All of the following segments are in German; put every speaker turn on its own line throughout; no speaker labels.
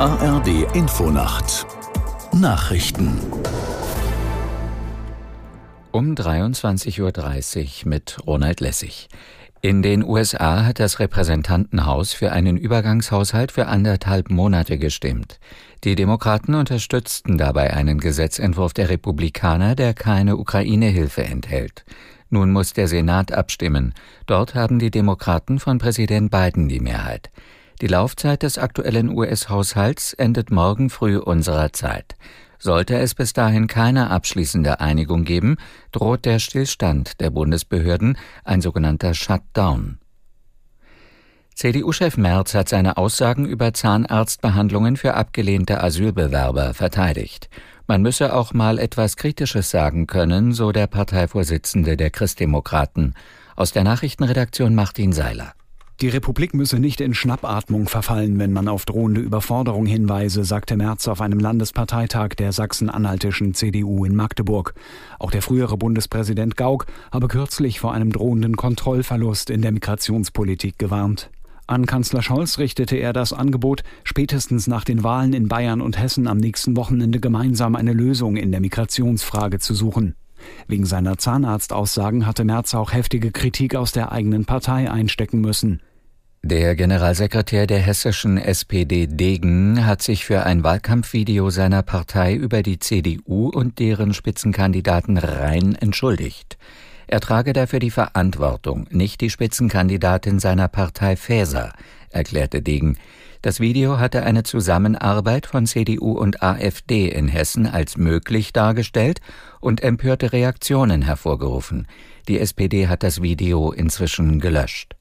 ARD Infonacht Nachrichten
um 23.30 Uhr mit Ronald Lessig. In den USA hat das Repräsentantenhaus für einen Übergangshaushalt für anderthalb Monate gestimmt. Die Demokraten unterstützten dabei einen Gesetzentwurf der Republikaner, der keine Ukraine-Hilfe enthält. Nun muss der Senat abstimmen. Dort haben die Demokraten von Präsident Biden die Mehrheit. Die Laufzeit des aktuellen US-Haushalts endet morgen früh unserer Zeit. Sollte es bis dahin keine abschließende Einigung geben, droht der Stillstand der Bundesbehörden, ein sogenannter Shutdown. CDU-Chef Merz hat seine Aussagen über Zahnarztbehandlungen für abgelehnte Asylbewerber verteidigt. Man müsse auch mal etwas Kritisches sagen können, so der Parteivorsitzende der Christdemokraten. Aus der Nachrichtenredaktion Martin Seiler.
Die Republik müsse nicht in Schnappatmung verfallen, wenn man auf drohende Überforderung hinweise, sagte Merz auf einem Landesparteitag der sachsen-anhaltischen CDU in Magdeburg. Auch der frühere Bundespräsident Gauck habe kürzlich vor einem drohenden Kontrollverlust in der Migrationspolitik gewarnt. An Kanzler Scholz richtete er das Angebot, spätestens nach den Wahlen in Bayern und Hessen am nächsten Wochenende gemeinsam eine Lösung in der Migrationsfrage zu suchen. Wegen seiner Zahnarztaussagen hatte Merz auch heftige Kritik aus der eigenen Partei einstecken müssen.
Der Generalsekretär der hessischen SPD Degen hat sich für ein Wahlkampfvideo seiner Partei über die CDU und deren Spitzenkandidaten rein entschuldigt. Er trage dafür die Verantwortung, nicht die Spitzenkandidatin seiner Partei Faeser, erklärte Degen. Das Video hatte eine Zusammenarbeit von CDU und AfD in Hessen als möglich dargestellt und empörte Reaktionen hervorgerufen. Die SPD hat das Video inzwischen gelöscht.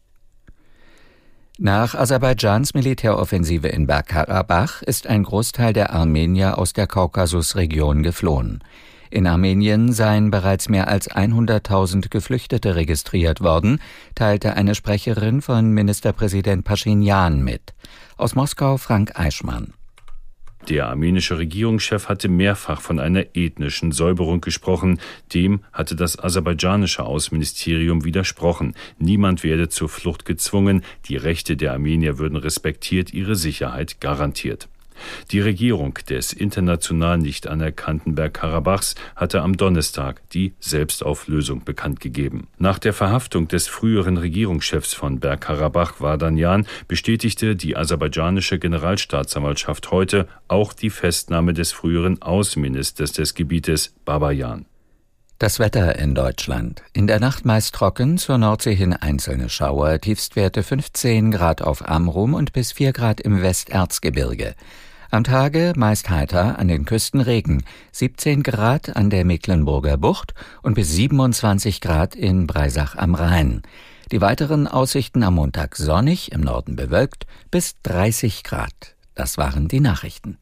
Nach Aserbaidschans Militäroffensive in Bergkarabach ist ein Großteil der Armenier aus der Kaukasusregion geflohen. In Armenien seien bereits mehr als 100.000 Geflüchtete registriert worden, teilte eine Sprecherin von Ministerpräsident Pashinyan mit. Aus Moskau Frank Eichmann.
Der armenische Regierungschef hatte mehrfach von einer ethnischen Säuberung gesprochen. Dem hatte das aserbaidschanische Außenministerium widersprochen. Niemand werde zur Flucht gezwungen. Die Rechte der Armenier würden respektiert, ihre Sicherheit garantiert. Die Regierung des international nicht anerkannten Bergkarabachs hatte am Donnerstag die Selbstauflösung bekannt gegeben. Nach der Verhaftung des früheren Regierungschefs von Bergkarabach, Vardanyan, bestätigte die aserbaidschanische Generalstaatsanwaltschaft heute auch die Festnahme des früheren Außenministers des Gebietes, Babayan.
Das Wetter in Deutschland. In der Nacht meist trocken, zur Nordsee hin einzelne Schauer, Tiefstwerte 15 Grad auf Amrum und bis 4 Grad im Westerzgebirge. Am Tage meist heiter, an den Küsten Regen, 17 Grad an der Mecklenburger Bucht und bis 27 Grad in Breisach am Rhein. Die weiteren Aussichten am Montag sonnig, im Norden bewölkt, bis 30 Grad. Das waren die Nachrichten.